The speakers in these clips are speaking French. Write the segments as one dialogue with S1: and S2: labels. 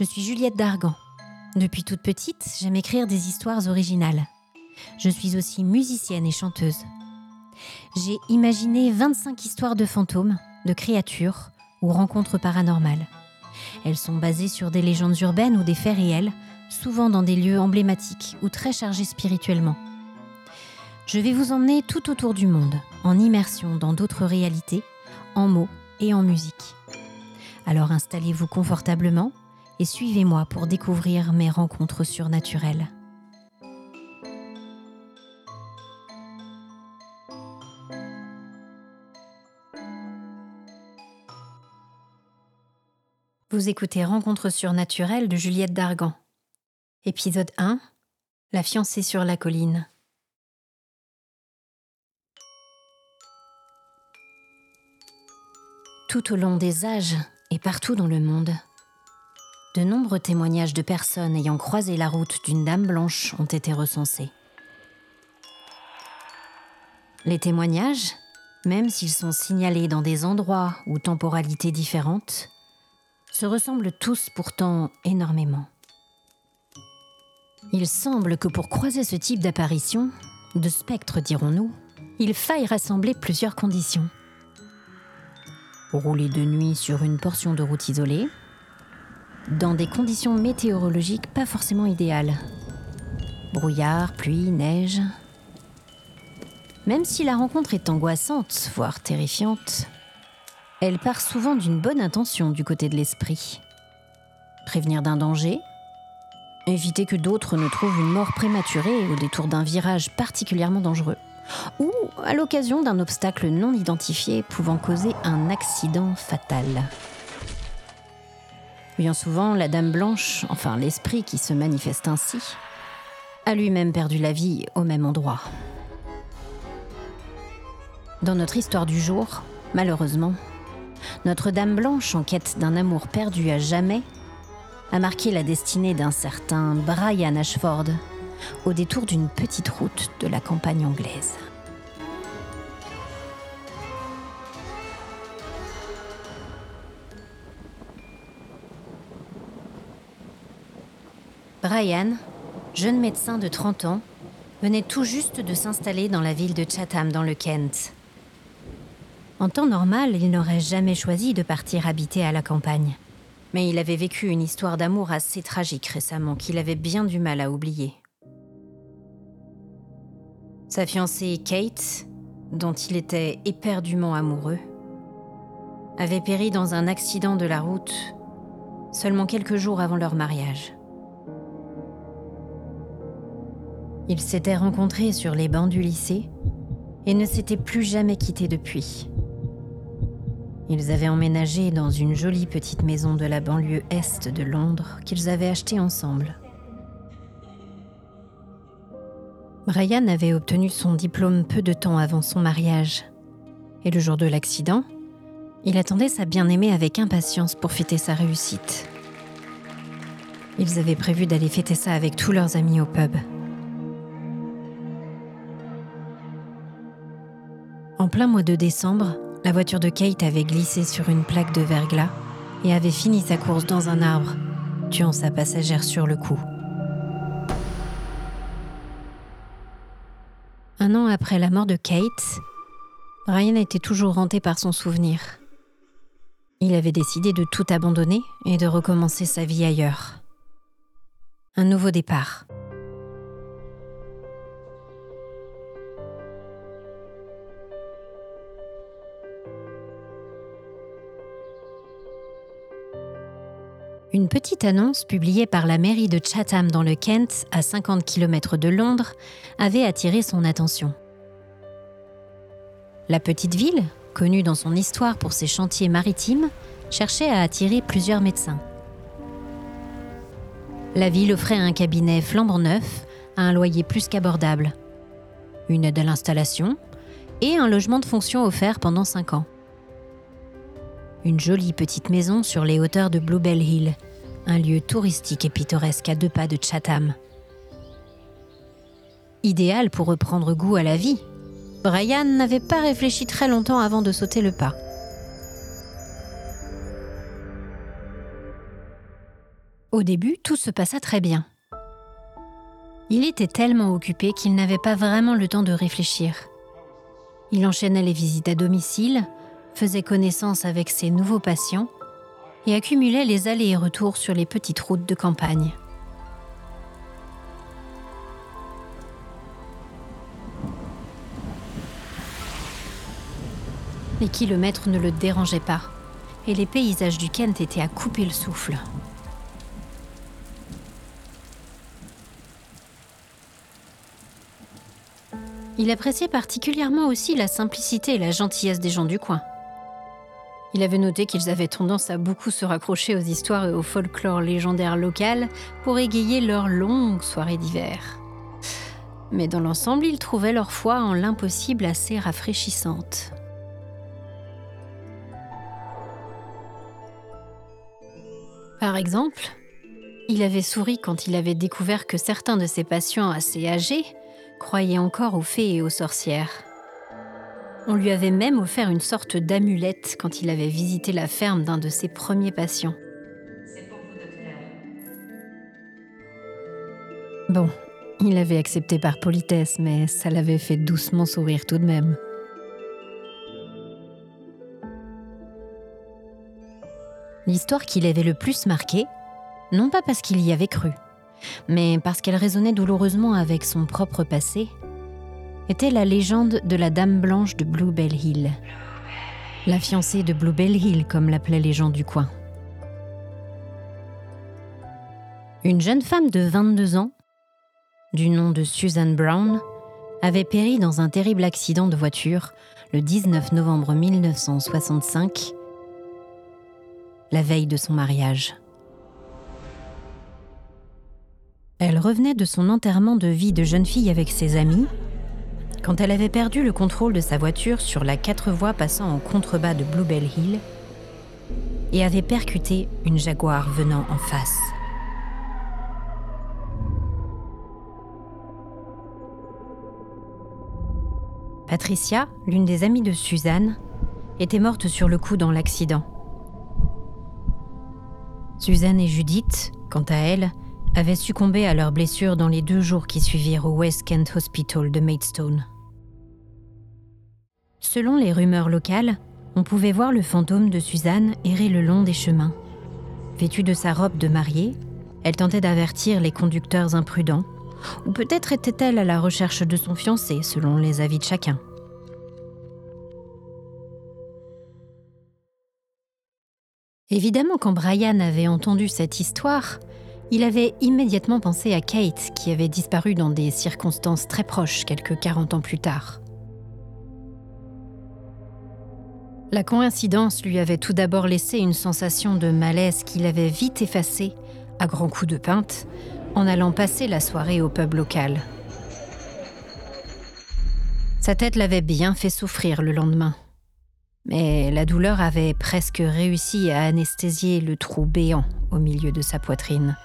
S1: Je suis Juliette Dargan. Depuis toute petite, j'aime écrire des histoires originales. Je suis aussi musicienne et chanteuse. J'ai imaginé 25 histoires de fantômes, de créatures ou rencontres paranormales. Elles sont basées sur des légendes urbaines ou des faits réels, souvent dans des lieux emblématiques ou très chargés spirituellement. Je vais vous emmener tout autour du monde, en immersion dans d'autres réalités, en mots et en musique. Alors installez-vous confortablement et suivez-moi pour découvrir mes rencontres surnaturelles. Vous écoutez Rencontres surnaturelles de Juliette Dargan. Épisode 1 La fiancée sur la colline. Tout au long des âges et partout dans le monde, de nombreux témoignages de personnes ayant croisé la route d'une dame blanche ont été recensés. Les témoignages, même s'ils sont signalés dans des endroits ou temporalités différentes, se ressemblent tous pourtant énormément. Il semble que pour croiser ce type d'apparition, de spectre dirons-nous, il faille rassembler plusieurs conditions. Rouler de nuit sur une portion de route isolée, dans des conditions météorologiques pas forcément idéales. Brouillard, pluie, neige. Même si la rencontre est angoissante, voire terrifiante, elle part souvent d'une bonne intention du côté de l'esprit. Prévenir d'un danger, éviter que d'autres ne trouvent une mort prématurée au détour d'un virage particulièrement dangereux, ou à l'occasion d'un obstacle non identifié pouvant causer un accident fatal. Bien souvent, la Dame Blanche, enfin l'esprit qui se manifeste ainsi, a lui-même perdu la vie au même endroit. Dans notre histoire du jour, malheureusement, notre Dame Blanche, en quête d'un amour perdu à jamais, a marqué la destinée d'un certain Brian Ashford au détour d'une petite route de la campagne anglaise. Brian, jeune médecin de 30 ans, venait tout juste de s'installer dans la ville de Chatham dans le Kent. En temps normal, il n'aurait jamais choisi de partir habiter à la campagne. Mais il avait vécu une histoire d'amour assez tragique récemment qu'il avait bien du mal à oublier. Sa fiancée Kate, dont il était éperdument amoureux, avait péri dans un accident de la route seulement quelques jours avant leur mariage. Ils s'étaient rencontrés sur les bancs du lycée et ne s'étaient plus jamais quittés depuis. Ils avaient emménagé dans une jolie petite maison de la banlieue est de Londres qu'ils avaient achetée ensemble. Brian avait obtenu son diplôme peu de temps avant son mariage. Et le jour de l'accident, il attendait sa bien-aimée avec impatience pour fêter sa réussite. Ils avaient prévu d'aller fêter ça avec tous leurs amis au pub. En plein mois de décembre, la voiture de Kate avait glissé sur une plaque de verglas et avait fini sa course dans un arbre, tuant sa passagère sur le coup. Un an après la mort de Kate, Brian était toujours hanté par son souvenir. Il avait décidé de tout abandonner et de recommencer sa vie ailleurs. Un nouveau départ. Une petite annonce publiée par la mairie de Chatham dans le Kent, à 50 km de Londres, avait attiré son attention. La petite ville, connue dans son histoire pour ses chantiers maritimes, cherchait à attirer plusieurs médecins. La ville offrait un cabinet flambant neuf à un loyer plus qu'abordable, une aide à l'installation et un logement de fonction offert pendant 5 ans une jolie petite maison sur les hauteurs de Bluebell Hill, un lieu touristique et pittoresque à deux pas de Chatham. Idéal pour reprendre goût à la vie, Brian n'avait pas réfléchi très longtemps avant de sauter le pas. Au début, tout se passa très bien. Il était tellement occupé qu'il n'avait pas vraiment le temps de réfléchir. Il enchaînait les visites à domicile, faisait connaissance avec ses nouveaux patients et accumulait les allers et retours sur les petites routes de campagne. Les kilomètres ne le dérangeaient pas, et les paysages du Kent étaient à couper le souffle. Il appréciait particulièrement aussi la simplicité et la gentillesse des gens du coin. Il avait noté qu'ils avaient tendance à beaucoup se raccrocher aux histoires et au folklore légendaire local pour égayer leurs longues soirées d'hiver. Mais dans l'ensemble, il trouvait leur foi en l'impossible assez rafraîchissante. Par exemple, il avait souri quand il avait découvert que certains de ses patients assez âgés croyait encore aux fées et aux sorcières. On lui avait même offert une sorte d'amulette quand il avait visité la ferme d'un de ses premiers patients. Bon, il avait accepté par politesse, mais ça l'avait fait doucement sourire tout de même. L'histoire qui l'avait le plus marqué, non pas parce qu'il y avait cru, mais parce qu'elle résonnait douloureusement avec son propre passé, était la légende de la Dame Blanche de Bluebell Hill. La fiancée de Bluebell Hill, comme l'appelaient les gens du coin. Une jeune femme de 22 ans, du nom de Susan Brown, avait péri dans un terrible accident de voiture le 19 novembre 1965, la veille de son mariage. Elle revenait de son enterrement de vie de jeune fille avec ses amis quand elle avait perdu le contrôle de sa voiture sur la quatre voies passant en contrebas de Bluebell Hill et avait percuté une Jaguar venant en face. Patricia, l'une des amies de Suzanne, était morte sur le coup dans l'accident. Suzanne et Judith, quant à elles, avaient succombé à leurs blessures dans les deux jours qui suivirent au West Kent Hospital de Maidstone. Selon les rumeurs locales, on pouvait voir le fantôme de Suzanne errer le long des chemins. Vêtue de sa robe de mariée, elle tentait d'avertir les conducteurs imprudents, ou peut-être était-elle à la recherche de son fiancé, selon les avis de chacun. Évidemment, quand Brian avait entendu cette histoire, il avait immédiatement pensé à Kate, qui avait disparu dans des circonstances très proches quelques 40 ans plus tard. La coïncidence lui avait tout d'abord laissé une sensation de malaise qu'il avait vite effacée, à grands coups de pinte, en allant passer la soirée au pub local. Sa tête l'avait bien fait souffrir le lendemain. Mais la douleur avait presque réussi à anesthésier le trou béant au milieu de sa poitrine.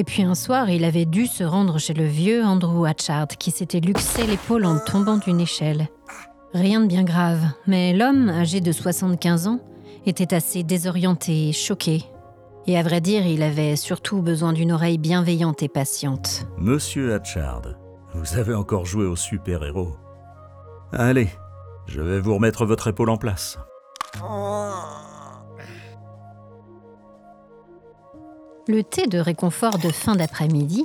S1: Et puis un soir, il avait dû se rendre chez le vieux Andrew Hatchard qui s'était luxé l'épaule en tombant d'une échelle. Rien de bien grave, mais l'homme, âgé de 75 ans, était assez désorienté et choqué. Et à vrai dire, il avait surtout besoin d'une oreille bienveillante et patiente.
S2: Monsieur Hatchard, vous avez encore joué au super-héros. Allez, je vais vous remettre votre épaule en place.
S1: Le thé de réconfort de fin d'après-midi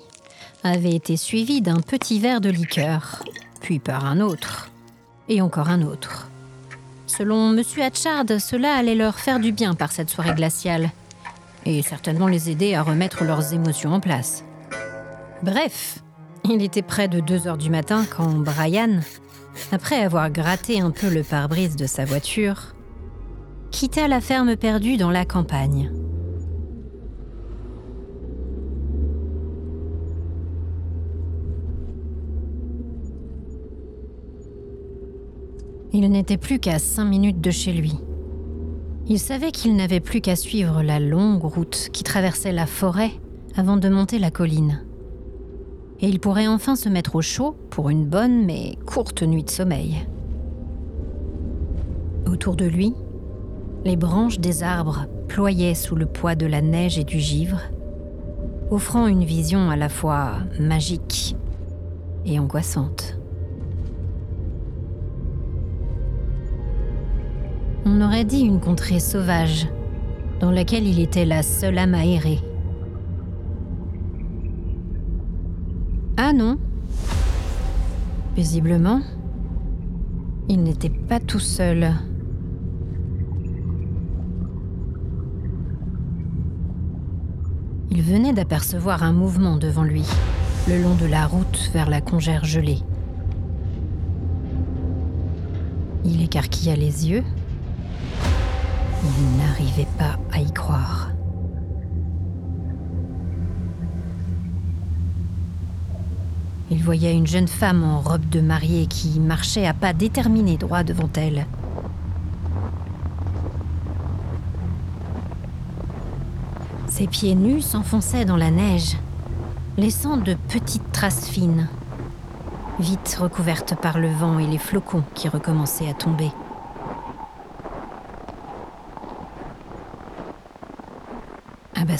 S1: avait été suivi d'un petit verre de liqueur, puis par un autre, et encore un autre. Selon M. Hatchard, cela allait leur faire du bien par cette soirée glaciale, et certainement les aider à remettre leurs émotions en place. Bref, il était près de 2 heures du matin quand Brian, après avoir gratté un peu le pare-brise de sa voiture, quitta la ferme perdue dans la campagne. Il n'était plus qu'à cinq minutes de chez lui. Il savait qu'il n'avait plus qu'à suivre la longue route qui traversait la forêt avant de monter la colline. Et il pourrait enfin se mettre au chaud pour une bonne mais courte nuit de sommeil. Autour de lui, Les branches des arbres ployaient sous le poids de la neige et du givre, offrant une vision à la fois magique et angoissante. On aurait dit une contrée sauvage, dans laquelle il était la seule âme aérée. Ah non. Paisiblement, il n'était pas tout seul. Il venait d'apercevoir un mouvement devant lui, le long de la route vers la congère gelée. Il écarquilla les yeux. Il n'arrivait pas à y croire. Il voyait une jeune femme en robe de mariée qui marchait à pas déterminés droit devant elle. Ses pieds nus s'enfonçaient dans la neige, laissant de petites traces fines, vite recouvertes par le vent et les flocons qui recommençaient à tomber.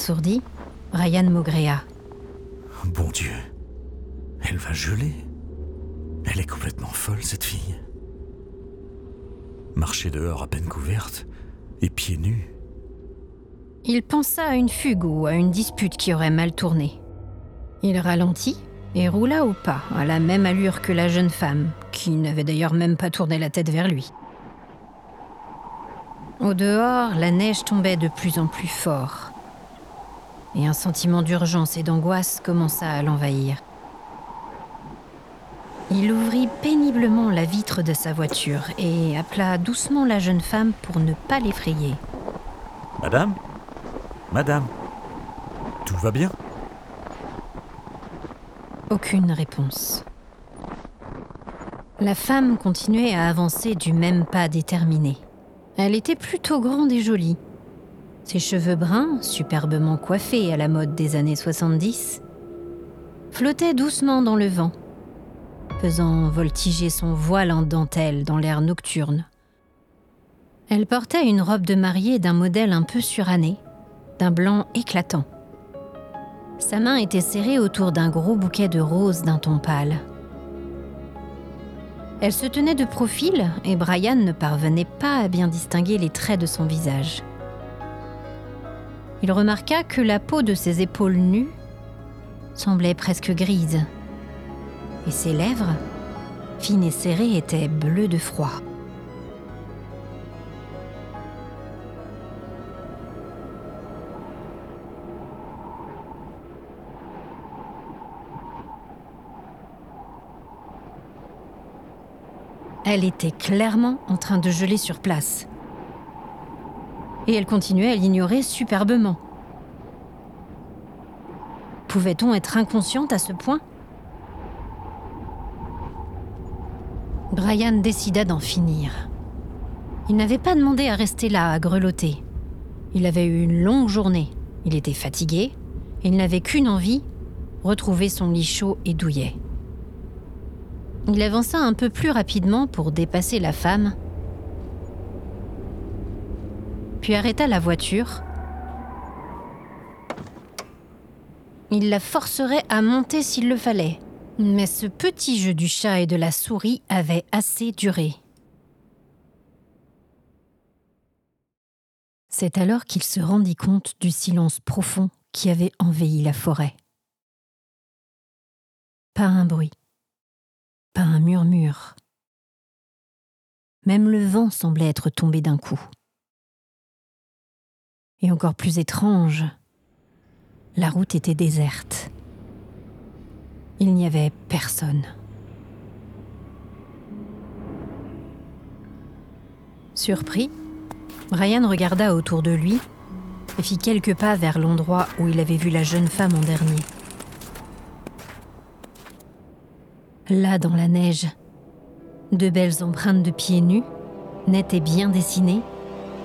S1: Abasourdi, Ryan Maugréa.
S2: Bon Dieu. Elle va geler. Elle est complètement folle, cette fille. Marcher dehors à peine couverte et pieds nus.
S1: Il pensa à une fugue ou à une dispute qui aurait mal tourné. Il ralentit et roula au pas, à la même allure que la jeune femme, qui n'avait d'ailleurs même pas tourné la tête vers lui. Au dehors, la neige tombait de plus en plus fort. Et un sentiment d'urgence et d'angoisse commença à l'envahir. Il ouvrit péniblement la vitre de sa voiture et appela doucement la jeune femme pour ne pas l'effrayer.
S2: Madame? Madame? Tout va bien?
S1: Aucune réponse. La femme continuait à avancer du même pas déterminé. Elle était plutôt grande et jolie. Ses cheveux bruns, superbement coiffés à la mode des années 70, flottaient doucement dans le vent, faisant voltiger son voile en dentelle dans l'air nocturne. Elle portait une robe de mariée d'un modèle un peu suranné, d'un blanc éclatant. Sa main était serrée autour d'un gros bouquet de roses d'un ton pâle. Elle se tenait de profil et Brian ne parvenait pas à bien distinguer les traits de son visage. Il remarqua que la peau de ses épaules nues semblait presque grise et ses lèvres, fines et serrées, étaient bleues de froid. Elle était clairement en train de geler sur place. Et elle continuait à l'ignorer superbement. Pouvait-on être inconsciente à ce point? Brian décida d'en finir. Il n'avait pas demandé à rester là, à grelotter. Il avait eu une longue journée, il était fatigué, et il n'avait qu'une envie, retrouver son lit chaud et douillet. Il avança un peu plus rapidement pour dépasser la femme, puis arrêta la voiture. Il la forcerait à monter s'il le fallait. Mais ce petit jeu du chat et de la souris avait assez duré. C'est alors qu'il se rendit compte du silence profond qui avait envahi la forêt. Pas un bruit, pas un murmure. Même le vent semblait être tombé d'un coup. Et encore plus étrange, la route était déserte. Il n'y avait personne. Surpris, Brian regarda autour de lui et fit quelques pas vers l'endroit où il avait vu la jeune femme en dernier. Là, dans la neige, de belles empreintes de pieds nus, nettes et bien dessinées,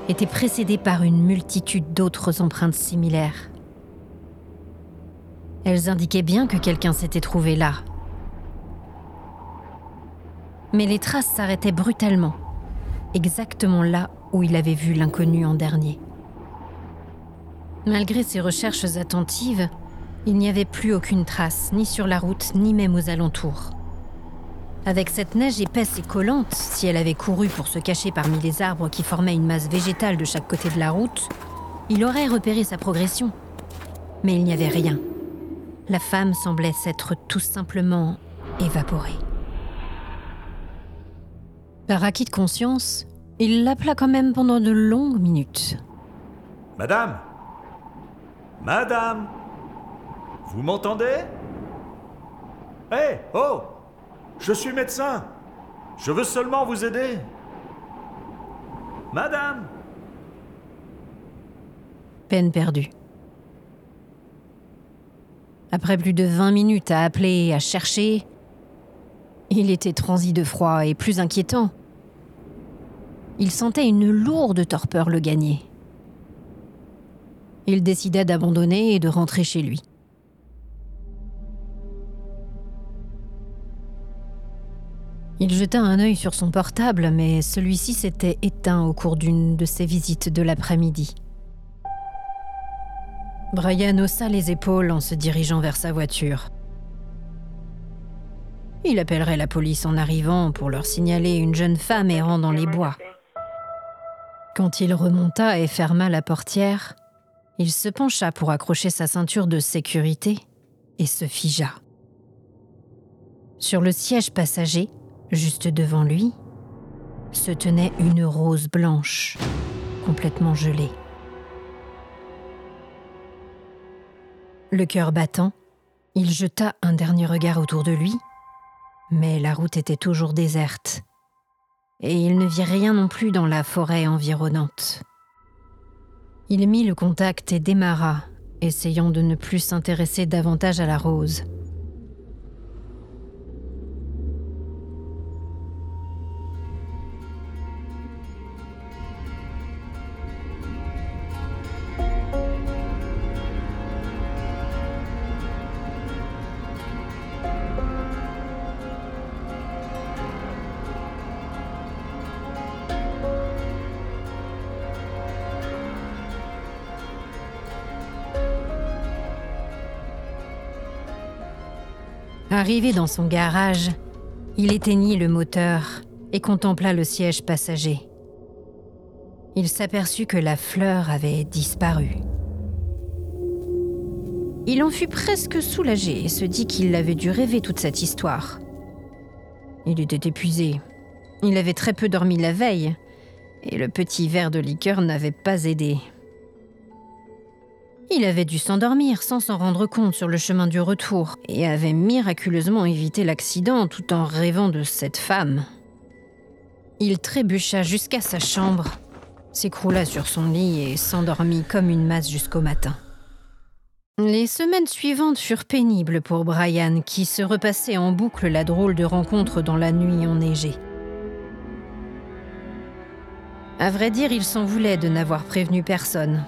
S1: étaient précédées par une multitude d'autres empreintes similaires. Elles indiquaient bien que quelqu'un s'était trouvé là. Mais les traces s'arrêtaient brutalement, exactement là où il avait vu l'inconnu en dernier. Malgré ses recherches attentives, il n'y avait plus aucune trace, ni sur la route, ni même aux alentours. Avec cette neige épaisse et collante, si elle avait couru pour se cacher parmi les arbres qui formaient une masse végétale de chaque côté de la route, il aurait repéré sa progression. Mais il n'y avait rien. La femme semblait s'être tout simplement évaporée. Par acquis de conscience, il l'appela quand même pendant de longues minutes.
S2: Madame Madame Vous m'entendez? Hé Oh Je suis médecin Je veux seulement vous aider Madame
S1: Peine perdue. Après plus de 20 minutes à appeler, à chercher, il était transi de froid et plus inquiétant. Il sentait une lourde torpeur le gagner. Il décida d'abandonner et de rentrer chez lui. Il jeta un œil sur son portable, mais celui-ci s'était éteint au cours d'une de ses visites de l'après-midi. Brian haussa les épaules en se dirigeant vers sa voiture. Il appellerait la police en arrivant pour leur signaler une jeune femme errant dans les bois. Quand il remonta et ferma la portière, il se pencha pour accrocher sa ceinture de sécurité et se figea. Sur le siège passager, juste devant lui, se tenait une rose blanche, complètement gelée. Le cœur battant, il jeta un dernier regard autour de lui, mais la route était toujours déserte, et il ne vit rien non plus dans la forêt environnante. Il mit le contact et démarra, essayant de ne plus s'intéresser davantage à la rose. Arrivé dans son garage, il éteignit le moteur et contempla le siège passager. Il s'aperçut que la fleur avait disparu. Il en fut presque soulagé et se dit qu'il avait dû rêver toute cette histoire. Il était épuisé. Il avait très peu dormi la veille, et le petit verre de liqueur n'avait pas aidé. Il avait dû s'endormir sans s'en rendre compte sur le chemin du retour et avait miraculeusement évité l'accident tout en rêvant de cette femme. Il trébucha jusqu'à sa chambre, s'écroula sur son lit et s'endormit comme une masse jusqu'au matin. Les semaines suivantes furent pénibles pour Brian, qui se repassait en boucle la drôle de rencontre dans la nuit enneigée. À vrai dire, il s'en voulait de n'avoir prévenu personne,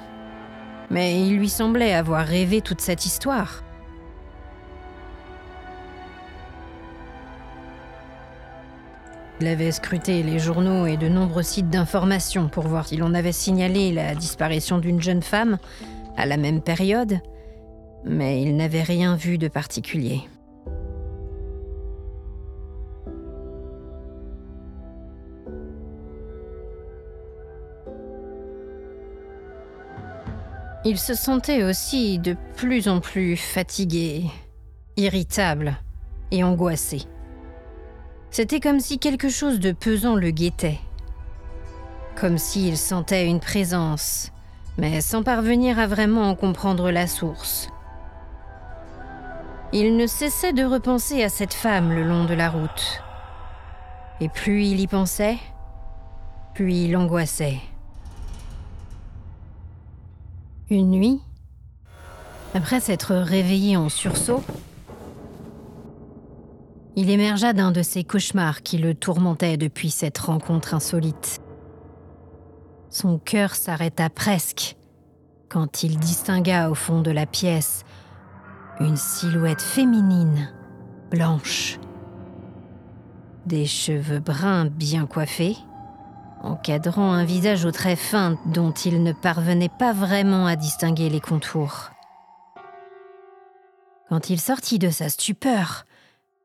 S1: mais il lui semblait avoir rêvé toute cette histoire. Il avait scruté les journaux et de nombreux sites d'information pour voir si l'on avait signalé la disparition d'une jeune femme à la même période, mais il n'avait rien vu de particulier. Il se sentait aussi de plus en plus fatigué, irritable et angoissé. C'était comme si quelque chose de pesant le guettait. Comme s'il sentait une présence, mais sans parvenir à vraiment en comprendre la source. Il ne cessait de repenser à cette femme le long de la route. Et plus il y pensait, plus il angoissait. Une nuit, après s'être réveillé en sursaut, il émergea d'un de ces cauchemars qui le tourmentaient depuis cette rencontre insolite. Son cœur s'arrêta presque quand il distingua au fond de la pièce une silhouette féminine, blanche, des cheveux bruns bien coiffés, encadrant un visage aux traits fins dont il ne parvenait pas vraiment à distinguer les contours. Quand il sortit de sa stupeur,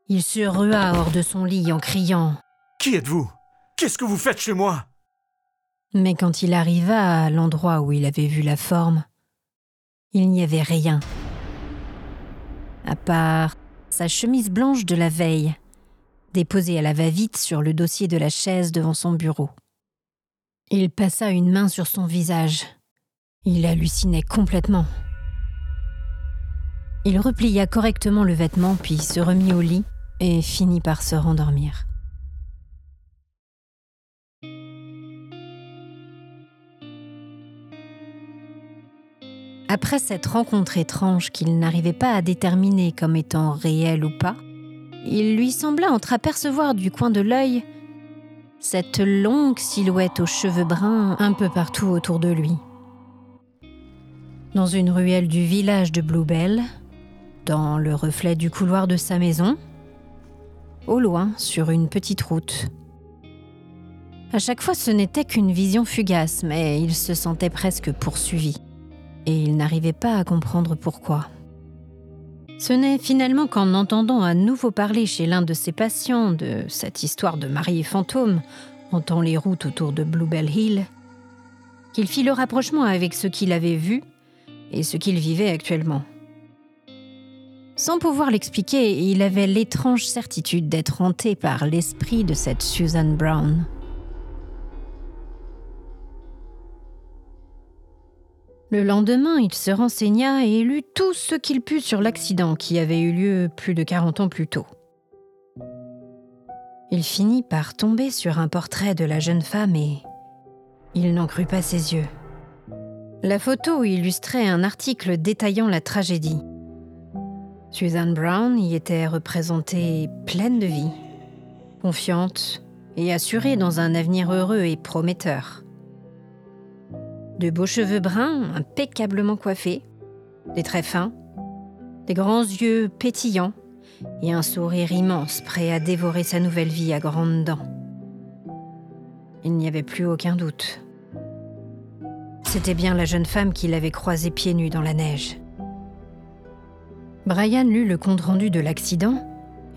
S1: il se rua hors de son lit en criant ⁇
S2: Qui êtes-vous? Qu'est-ce que vous faites chez moi ?⁇
S1: Mais quand il arriva à l'endroit où il avait vu la forme, il n'y avait rien. À part sa chemise blanche de la veille, déposée à la va-vite sur le dossier de la chaise devant son bureau. Il passa une main sur son visage. Il hallucinait complètement. Il replia correctement le vêtement puis se remit au lit et finit par se rendormir. Après cette rencontre étrange qu'il n'arrivait pas à déterminer comme étant réelle ou pas, il lui sembla entreapercevoir du coin de l'œil cette longue silhouette aux cheveux bruns un peu partout autour de lui. Dans une ruelle du village de Bluebell, dans le reflet du couloir de sa maison, au loin sur une petite route. À chaque fois, ce n'était qu'une vision fugace, mais il se sentait presque poursuivi, et il n'arrivait pas à comprendre pourquoi. Ce n'est finalement qu'en entendant à nouveau parler chez l'un de ses patients de cette histoire de mariés fantôme hantant les routes autour de Bluebell Hill qu'il fit le rapprochement avec ce qu'il avait vu et ce qu'il vivait actuellement. Sans pouvoir l'expliquer, il avait l'étrange certitude d'être hanté par l'esprit de cette Susan Brown. Le lendemain, il se renseigna et lut tout ce qu'il put sur l'accident qui avait eu lieu plus de 40 ans plus tôt. Il finit par tomber sur un portrait de la jeune femme et il n'en crut pas ses yeux. La photo illustrait un article détaillant la tragédie. Susan Brown y était représentée pleine de vie, confiante et assurée dans un avenir heureux et prometteur de beaux cheveux bruns impeccablement coiffés, des traits fins, des grands yeux pétillants et un sourire immense prêt à dévorer sa nouvelle vie à grandes dents. Il n'y avait plus aucun doute. C'était bien la jeune femme qu'il avait croisée pieds nus dans la neige. Brian lut le compte-rendu de l'accident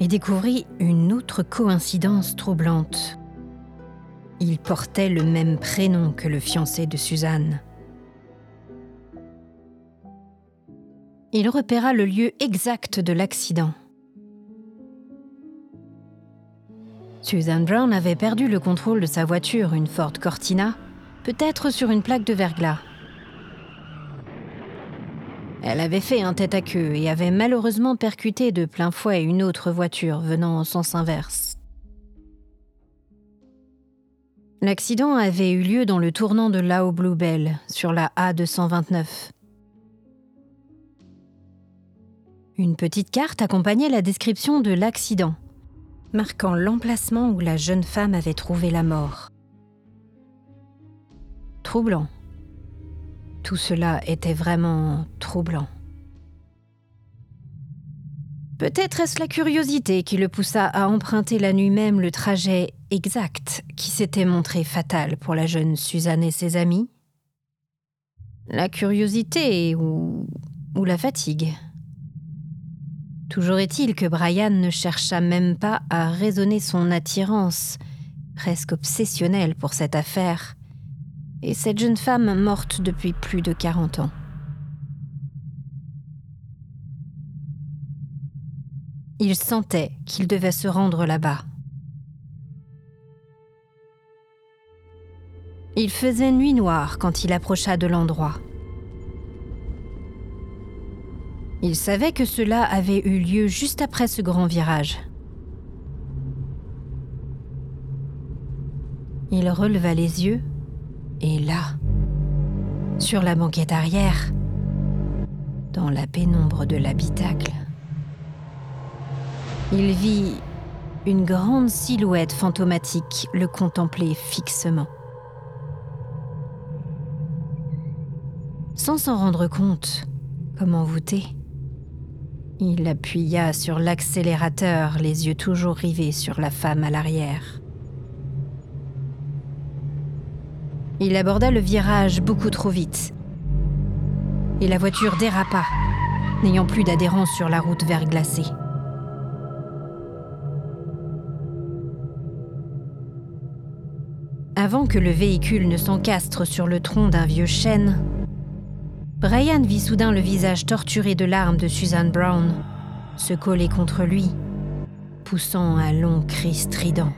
S1: et découvrit une autre coïncidence troublante. Il portait le même prénom que le fiancé de Suzanne. Il repéra le lieu exact de l'accident. Suzanne Brown avait perdu le contrôle de sa voiture, une Ford Cortina, peut-être sur une plaque de verglas. Elle avait fait un tête à queue et avait malheureusement percuté de plein fouet une autre voiture venant en sens inverse. L'accident avait eu lieu dans le tournant de Lao Bluebell, sur la A229. Une petite carte accompagnait la description de l'accident, marquant l'emplacement où la jeune femme avait trouvé la mort. Troublant. Tout cela était vraiment troublant. Peut-être est-ce la curiosité qui le poussa à emprunter la nuit même le trajet exact qui s'était montré fatal pour la jeune Suzanne et ses amis. La curiosité ou, la fatigue. Toujours est-il que Brian ne chercha même pas à raisonner son attirance, presque obsessionnelle pour cette affaire, et cette jeune femme morte depuis plus de 40 ans. Il sentait qu'il devait se rendre là-bas. Il faisait nuit noire quand il approcha de l'endroit. Il savait que cela avait eu lieu juste après ce grand virage. Il releva les yeux et là, sur la banquette arrière, dans la pénombre de l'habitacle, il vit une grande silhouette fantomatique le contempler fixement. Sans s'en rendre compte, comme envoûté, il appuya sur l'accélérateur, les yeux toujours rivés sur la femme à l'arrière. Il aborda le virage beaucoup trop vite. Et la voiture dérapa, n'ayant plus d'adhérence sur la route verglacée. Avant que le véhicule ne s'encastre sur le tronc d'un vieux chêne, Brian vit soudain le visage torturé de larmes de Susan Brown se coller contre lui, poussant un long cri strident.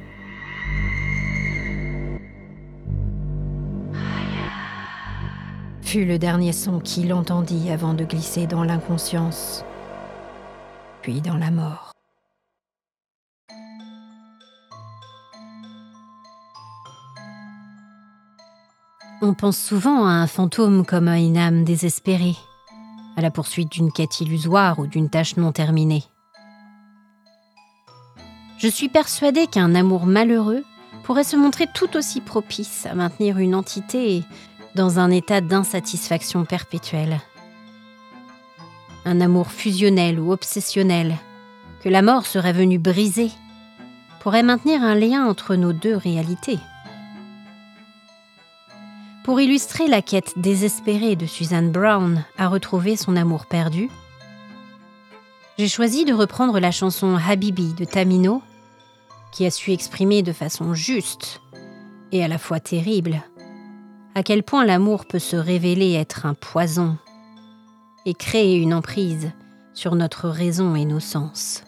S1: Fut le dernier son qu'il entendit avant de glisser dans l'inconscience, puis dans la mort. On pense souvent à un fantôme comme à une âme désespérée, à la poursuite d'une quête illusoire ou d'une tâche non terminée. Je suis persuadée qu'un amour malheureux pourrait se montrer tout aussi propice à maintenir une entité dans un état d'insatisfaction perpétuelle. Un amour fusionnel ou obsessionnel, que la mort serait venue briser, pourrait maintenir un lien entre nos deux réalités. Pour illustrer la quête désespérée de Suzanne Brown à retrouver son amour perdu, j'ai choisi de reprendre la chanson Habibi de Tamino, qui a su exprimer de façon juste et à la fois terrible à quel point l'amour peut se révéler être un poison et créer une emprise sur notre raison et nos sens.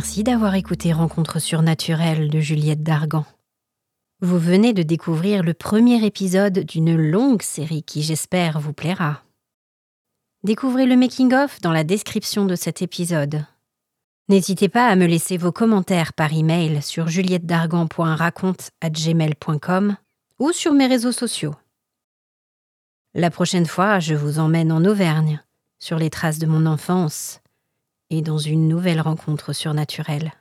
S1: Merci d'avoir écouté Rencontre surnaturelle de Juliette Dargan. Vous venez de découvrir le premier épisode d'une longue série qui j'espère vous plaira. Découvrez le making-of dans la description de cet épisode. N'hésitez pas à me laisser vos commentaires par email sur juliettedargan.raconte@gmail.com ou sur mes réseaux sociaux. La prochaine fois, je vous emmène en Auvergne, sur les traces de mon enfance et dans une nouvelle rencontre surnaturelle.